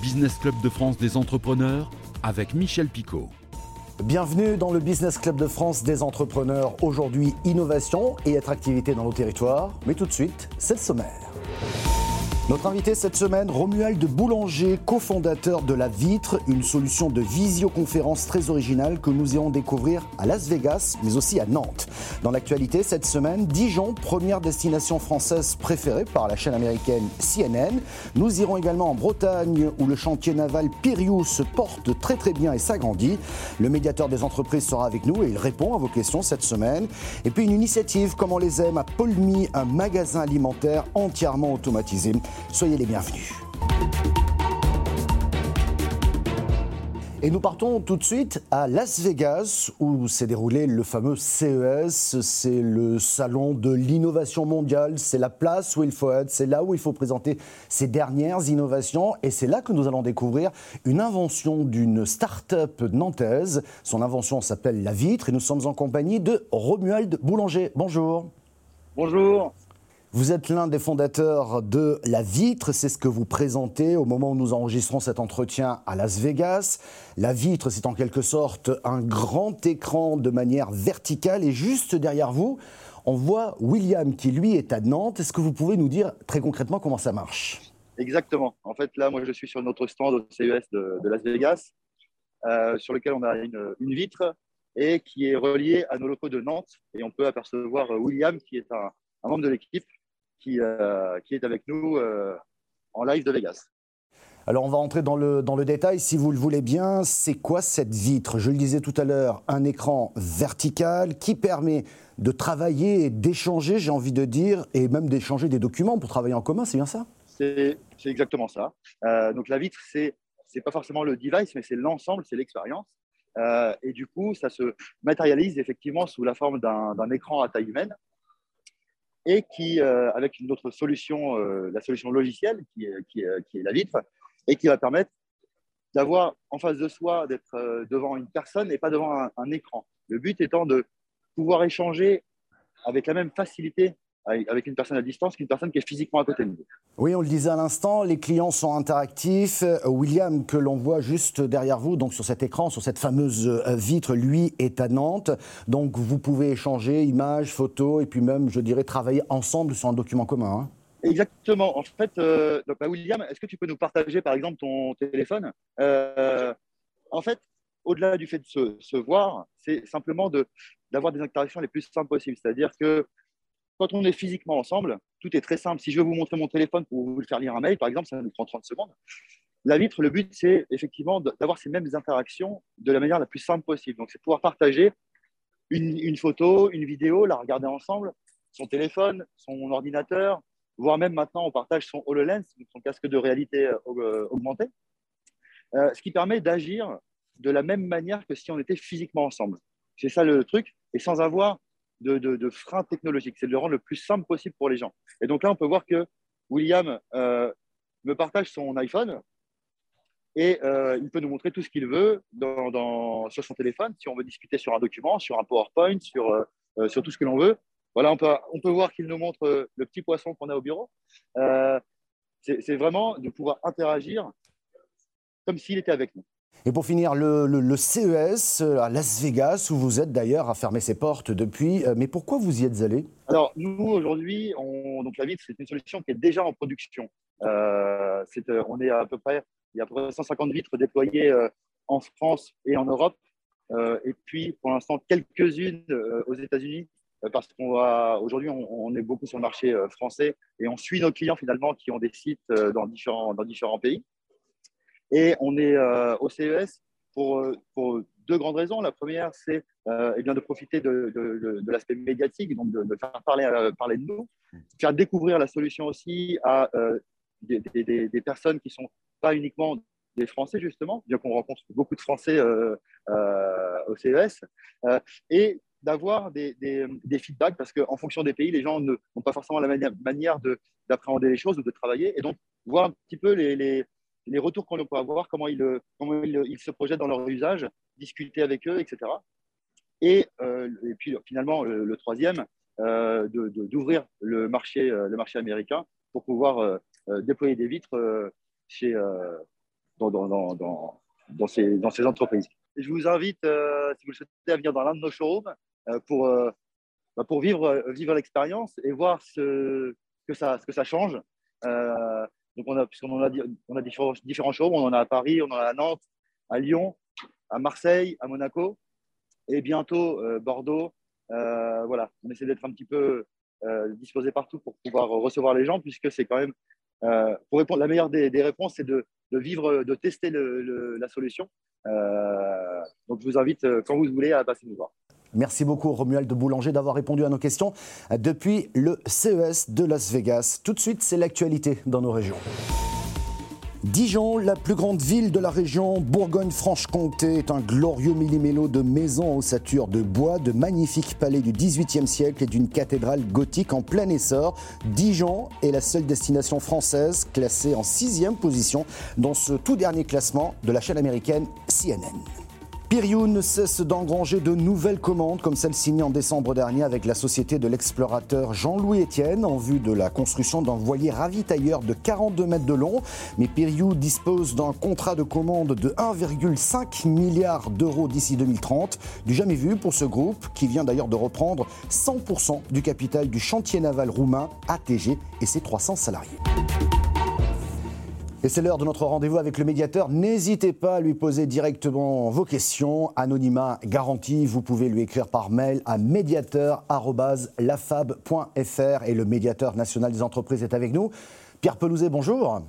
Business Club de France des entrepreneurs avec Michel Picot. Bienvenue dans le Business Club de France des entrepreneurs. Aujourd'hui, innovation et attractivité dans nos territoires. Mais tout de suite, c'est le sommaire. Notre invité cette semaine, Romuald Boulanger, cofondateur de La Vitre, une solution de visioconférence très originale que nous irons découvrir à Las Vegas, mais aussi à Nantes. Dans l'actualité cette semaine, Dijon, première destination française préférée par la chaîne américaine CNN. Nous irons également en Bretagne, où le chantier naval Piriou se porte très très bien et s'agrandit. Le médiateur des entreprises sera avec nous et il répond à vos questions cette semaine. Et puis une initiative, comme on les aime, à Paulmy, un magasin alimentaire entièrement automatisé. Soyez les bienvenus. Et nous partons tout de suite à Las Vegas, où s'est déroulé le fameux CES. C'est le salon de l'innovation mondiale. C'est la place où il faut être. C'est là où il faut présenter ses dernières innovations. Et c'est là que nous allons découvrir une invention d'une start-up nantaise. Son invention s'appelle la vitre. Et nous sommes en compagnie de Romuald Boulanger. Bonjour. Bonjour. Vous êtes l'un des fondateurs de La Vitre, c'est ce que vous présentez au moment où nous enregistrons cet entretien à Las Vegas. La Vitre, c'est en quelque sorte un grand écran de manière verticale et juste derrière vous, on voit William qui lui est à Nantes. Est-ce que vous pouvez nous dire très concrètement comment ça marche? Exactement. En fait, là, moi, je suis sur notre stand au CES de, Las Vegas, euh, sur lequel on a une, vitre et qui est reliée à nos locaux de Nantes. Et on peut apercevoir William, qui est un membre de l'équipe euh, qui, est avec nous euh, en live de Vegas. Alors on va entrer dans le, dans le détail, si vous le voulez bien. C'est quoi cette vitre? Je le disais tout à l'heure, un écran vertical qui permet de travailler et d'échanger, j'ai envie de dire, et même d'échanger des documents pour travailler en commun, c'est bien ça? C'est exactement ça. Euh, donc la vitre, c'est n'est pas forcément le device, mais c'est l'ensemble, c'est l'expérience. et du coup, ça se matérialise effectivement sous la forme d'un écran à taille humaine et qui, euh, avec une autre solution, euh, la solution logicielle qui est, la vitre, et qui va permettre d'avoir en face de soi, d'être euh, devant une personne et pas devant un, écran. Le but étant de pouvoir échanger avec la même facilité avec une personne à distance qu'une personne qui est physiquement à côté de nous. Oui, on le disait à l'instant, les clients sont interactifs. Euh, William, que l'on voit juste derrière vous, donc sur cet écran, sur cette fameuse euh, vitre, lui est à Nantes. Donc vous pouvez échanger images, photos et puis même, je dirais, travailler ensemble sur un document commun. Hein. Exactement. En fait, euh, bah, William, est-ce que tu peux nous partager par exemple ton téléphone? En fait, au-delà du fait de se, se voir, c'est simplement d'avoir des interactions les plus simples possibles. C'est-à-dire que quand on est physiquement ensemble, tout est très simple. Si je veux vous montrer mon téléphone pour vous faire lire un mail, par exemple, ça nous prend 30 secondes. La vitre, le but, c'est effectivement d'avoir ces mêmes interactions de la manière la plus simple possible. Donc, c'est pouvoir partager une, photo, une vidéo, la regarder ensemble, son téléphone, son ordinateur, voire même maintenant, on partage son HoloLens, son casque de réalité euh, euh, augmentée, euh, ce qui permet d'agir de la même manière que si on était physiquement ensemble. C'est ça le truc, et sans avoir de, frein technologique, c'est de le rendre le plus simple possible pour les gens. Et donc là, on peut voir que William euh, me partage son iPhone et euh, il peut nous montrer tout ce qu'il veut sur son téléphone, si on veut discuter sur un document, sur un PowerPoint, sur, euh, sur tout ce que l'on veut. Voilà, on peut, on peut voir qu'il nous montre le petit poisson qu'on a au bureau. c'est vraiment de pouvoir interagir comme s'il était avec nous. Et pour finir, le, CES euh, à Las Vegas, où vous êtes d'ailleurs, a fermé ses portes depuis. Euh, mais pourquoi vous y êtes allé Alors, nous, aujourd'hui, donc la vitre, c'est une solution qui est déjà en production. Euh, on est à peu près, il y a à peu près 150 vitres déployées en France et en Europe. et puis, pour l'instant, quelques-unes aux États-Unis, parce qu'on va aujourd'hui, on, est beaucoup sur le marché français et on suit nos clients finalement qui ont des sites dans différents, dans différents pays. Et on est euh, au CES pour, pour, deux grandes raisons. La première, c'est euh, eh de profiter de, l'aspect médiatique, donc de, faire parler, euh, parler de nous, faire découvrir la solution aussi à des, personnes qui ne sont pas uniquement des Français, justement, bien qu'on rencontre beaucoup de Français au CES, et d'avoir des, des, feedbacks, parce qu'en fonction des pays, les gens n'ont pas forcément la manière, manière d'appréhender les choses ou de travailler, et donc voir un petit peu les les retours qu'on peut avoir, comment ils, euh, comment ils, se projettent dans leur usage, discuter avec eux, etc. Et, euh, et puis finalement, le, troisième, euh, d'ouvrir le, marché, le marché américain pour pouvoir déployer des vitres chez, dans, ces, entreprises. Je vous invite, si vous le souhaitez, à venir dans l'un de nos showrooms pour, bah, pour vivre, l'expérience et voir ce que ça change. Donc on a, puisqu'on a, on a différents, différents on en a à Paris, on en a à Nantes, à Lyon, à Marseille, à Monaco et bientôt Bordeaux. voilà, on essaie d'être un petit peu disposé partout pour pouvoir recevoir les gens, puisque c'est quand même, pour répondre, la meilleure des, réponses, c'est de, vivre, de tester le, la solution. donc, je vous invite, quand vous voulez, à passer nous voir. Merci beaucoup Romuald de Boulanger d'avoir répondu à nos questions depuis le CES de Las Vegas. Tout de suite, c'est l'actualité dans nos régions. Dijon, la plus grande ville de la région Bourgogne-Franche-Comté, est un glorieux millimélo de maisons ossature de bois, de magnifiques palais du XVIIIe siècle et d'une cathédrale gothique en plein essor. Dijon est la seule destination française classée en sixième position dans ce tout dernier classement de la chaîne américaine CNN. Piriou ne cesse d'engranger de nouvelles commandes comme celle signée en décembre dernier avec la société de l'explorateur Jean-Louis Etienne en vue de la construction d'un voilier ravitailleur de 42 mètres de long. Mais Piriou dispose d'un contrat de commande de 1,5 milliard d'euros d'ici 2030, du jamais vu pour ce groupe qui vient d'ailleurs de reprendre 100% du capital du chantier naval roumain ATG et ses 300 salariés. Et c'est l'heure de notre rendez-vous avec le médiateur. N'hésitez pas à lui poser directement vos questions. Anonymat garanti, vous pouvez lui écrire par mail à médiateur.lafab.fr et le médiateur national des entreprises est avec nous. Pierre Pelouzet, bonjour.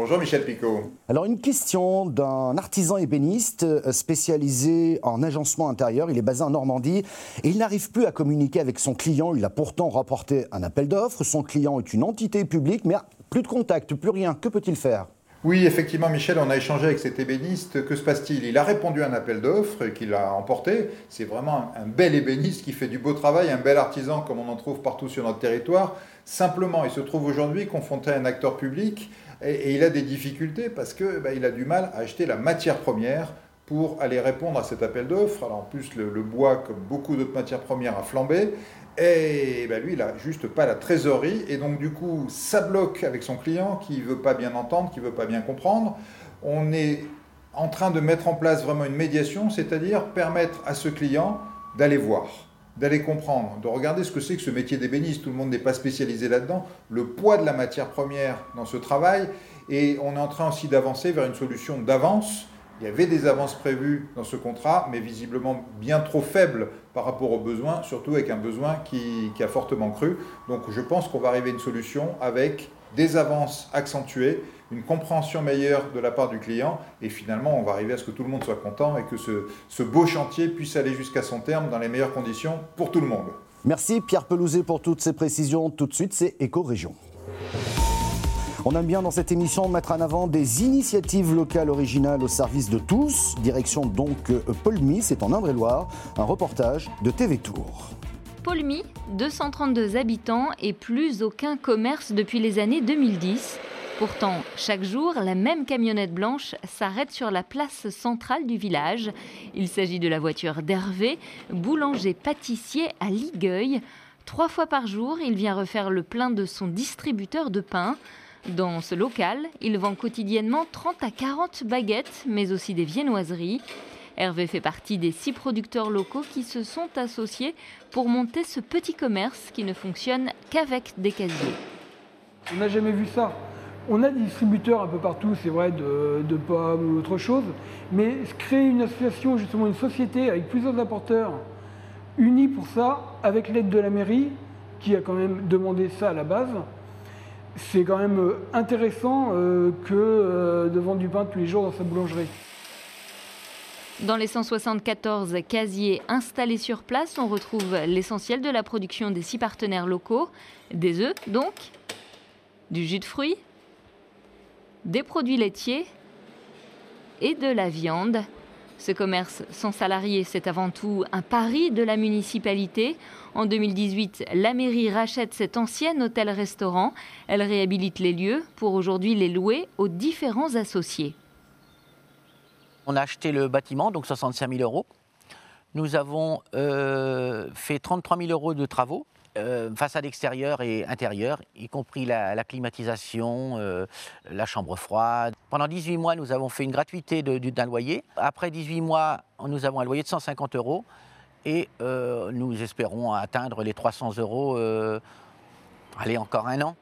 Bonjour Michel Picot. Alors une question d'un artisan ébéniste euh, spécialisé en agencement intérieur. Il est basé en Normandie et il n'arrive plus à communiquer avec son client. Il a pourtant rapporté un appel d'offres. Son client est une entité publique, mais plus de contact, plus rien. Que peut-il faire? Oui, effectivement, Michel, on a échangé avec cet ébéniste. Que se passe-t-il? Il a répondu à un appel d'offres qu'il a emporté. C'est vraiment un bel ébéniste qui fait du beau travail, un bel artisan comme on en trouve partout sur notre territoire. Simplement, il se trouve aujourd'hui confronté à un acteur public et, il a des difficultés parce qu'il bah, a du mal à acheter la matière première pour aller répondre à cet appel d'offres. Alors en plus, le, bois, comme beaucoup d'autres matières premières, a flambé. Et ben lui, il n'a juste pas la trésorerie. Et donc, du coup, ça bloque avec son client qui ne veut pas bien entendre, qui ne veut pas bien comprendre. On est en train de mettre en place vraiment une médiation, c'est-à-dire permettre à ce client d'aller voir, d'aller comprendre, de regarder ce que c'est que ce métier d'ébéniste. Tout le monde n'est pas spécialisé là-dedans. Le poids de la matière première dans ce travail. Et on est en train aussi d'avancer vers une solution d'avance il y avait des avances prévues dans ce contrat, mais visiblement bien trop faibles par rapport aux besoins, surtout avec un besoin qui, a fortement cru. Donc je pense qu'on va arriver à une solution avec des avances accentuées, une compréhension meilleure de la part du client, et finalement on va arriver à ce que tout le monde soit content et que ce, ce beau chantier puisse aller jusqu'à son terme dans les meilleures conditions pour tout le monde. Merci Pierre Pelouzet pour toutes ces précisions. Tout de suite, c'est Éco-Région. On aime bien dans cette émission mettre en avant des initiatives locales originales au service de tous. Direction donc euh, Paulmy, c'est en Indre-et-Loire. Un reportage de TV Tour. Paulmy, 232 habitants et plus aucun commerce depuis les années 2010. Pourtant, chaque jour, la même camionnette blanche s'arrête sur la place centrale du village. Il s'agit de la voiture d'Hervé, boulanger-pâtissier à Ligueuil. Trois fois par jour, il vient refaire le plein de son distributeur de pain. Dans ce local, il vend quotidiennement 30 à 40 baguettes, mais aussi des viennoiseries. Hervé fait partie des six producteurs locaux qui se sont associés pour monter ce petit commerce qui ne fonctionne qu'avec des casiers. On n'a jamais vu ça? On a des distributeurs un peu partout, c'est vrai, de, pommes ou autre chose, mais créer une association, justement une société avec plusieurs apporteurs unis pour ça, avec l'aide de la mairie, qui a quand même demandé ça à la base, c'est quand même euh, intéressant euh, que euh, de vendre du pain tous les jours dans sa boulangerie. Dans les 174 casiers installés sur place, on retrouve l'essentiel de la production des six partenaires locaux, des œufs donc, du jus de fruits, des produits laitiers et de la viande. Ce commerce sans salariés, c'est avant tout un pari de la municipalité. En 2018, la mairie rachète cet ancien hôtel-restaurant. Elle réhabilite les lieux pour aujourd'hui les louer aux différents associés. On a acheté le bâtiment, donc 65 000 euros. Nous avons euh, fait 33 000 euros de travaux euh, façade extérieure et intérieure, y compris la, climatisation, euh, la chambre froide. Pendant 18 mois, nous avons fait une gratuité d'un loyer. Après 18 mois, nous avons un loyer de 150 euros et euh, nous espérons atteindre les 300 euros, allez, encore un an.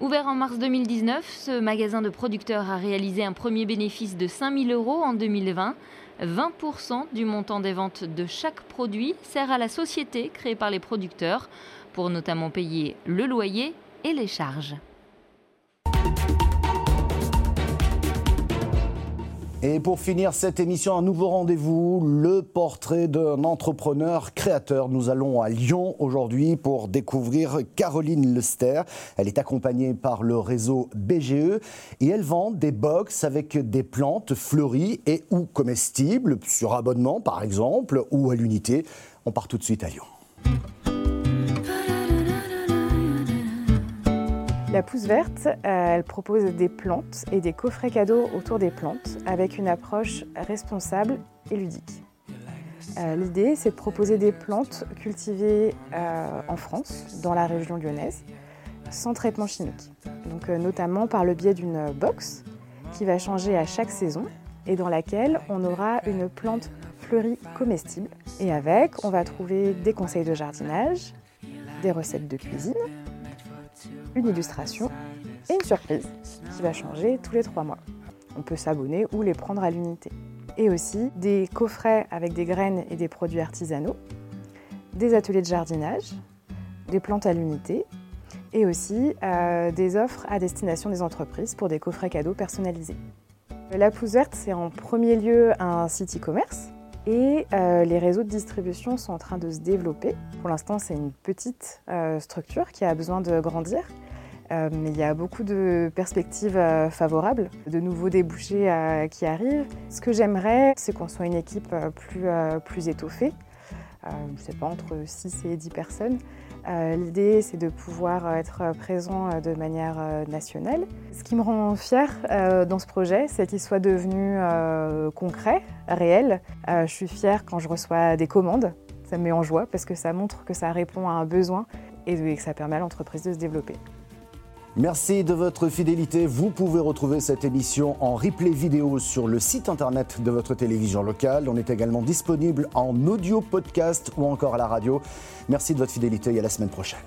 Ouvert en mars 2019, ce magasin de producteurs a réalisé un premier bénéfice de 5000 euros en 2020. 20% du montant des ventes de chaque produit sert à la société créée par les producteurs pour notamment payer le loyer et les charges. Et pour finir cette émission, un nouveau rendez-vous, le portrait d'un entrepreneur créateur. Nous allons à Lyon aujourd'hui pour découvrir Caroline Lester. Elle est accompagnée par le réseau BGE et elle vend des box avec des plantes fleuries et ou comestibles sur abonnement par exemple ou à l'unité. On part tout de suite à Lyon. La Pousse Verte, euh, elle propose des plantes et des coffrets cadeaux autour des plantes avec une approche responsable et ludique. Euh, l'idée, c'est de proposer des plantes cultivées euh, en France, dans la région lyonnaise, sans traitement chimique. Donc, notamment par le biais d'une box qui va changer à chaque saison et dans laquelle on aura une plante fleurie comestible. Et avec, on va trouver des conseils de jardinage, des recettes de cuisine, une illustration et une surprise qui va changer tous les trois mois. On peut s'abonner ou les prendre à l'unité. Et aussi des coffrets avec des graines et des produits artisanaux, des ateliers de jardinage, des plantes à l'unité et aussi euh, des offres à destination des entreprises pour des coffrets cadeaux personnalisés. La Pousse Verte, c'est en premier lieu un site e-commerce et euh, les réseaux de distribution sont en train de se développer. Pour l'instant, c'est une petite euh, structure qui a besoin de grandir. Euh, mais il y a beaucoup de perspectives favorables, de nouveaux débouchés qui arrivent. Ce que j'aimerais, c'est qu'on soit une équipe plus, plus étoffée, je ne sais pas, entre 6 et 10 personnes, l'idée, c'est de pouvoir être présent euh, de manière euh, nationale. Ce qui me rend fière dans ce projet, c'est qu'il soit devenu concret, réel. Je suis fière quand je reçois des commandes. Ça me met en joie parce que ça montre que ça répond à un besoin et que ça permet à l'entreprise de se développer. Merci de votre fidélité. Vous pouvez retrouver cette émission en replay vidéo sur le site internet de votre télévision locale. On est également disponible en audio podcast ou encore à la radio. Merci de votre fidélité et à la semaine prochaine.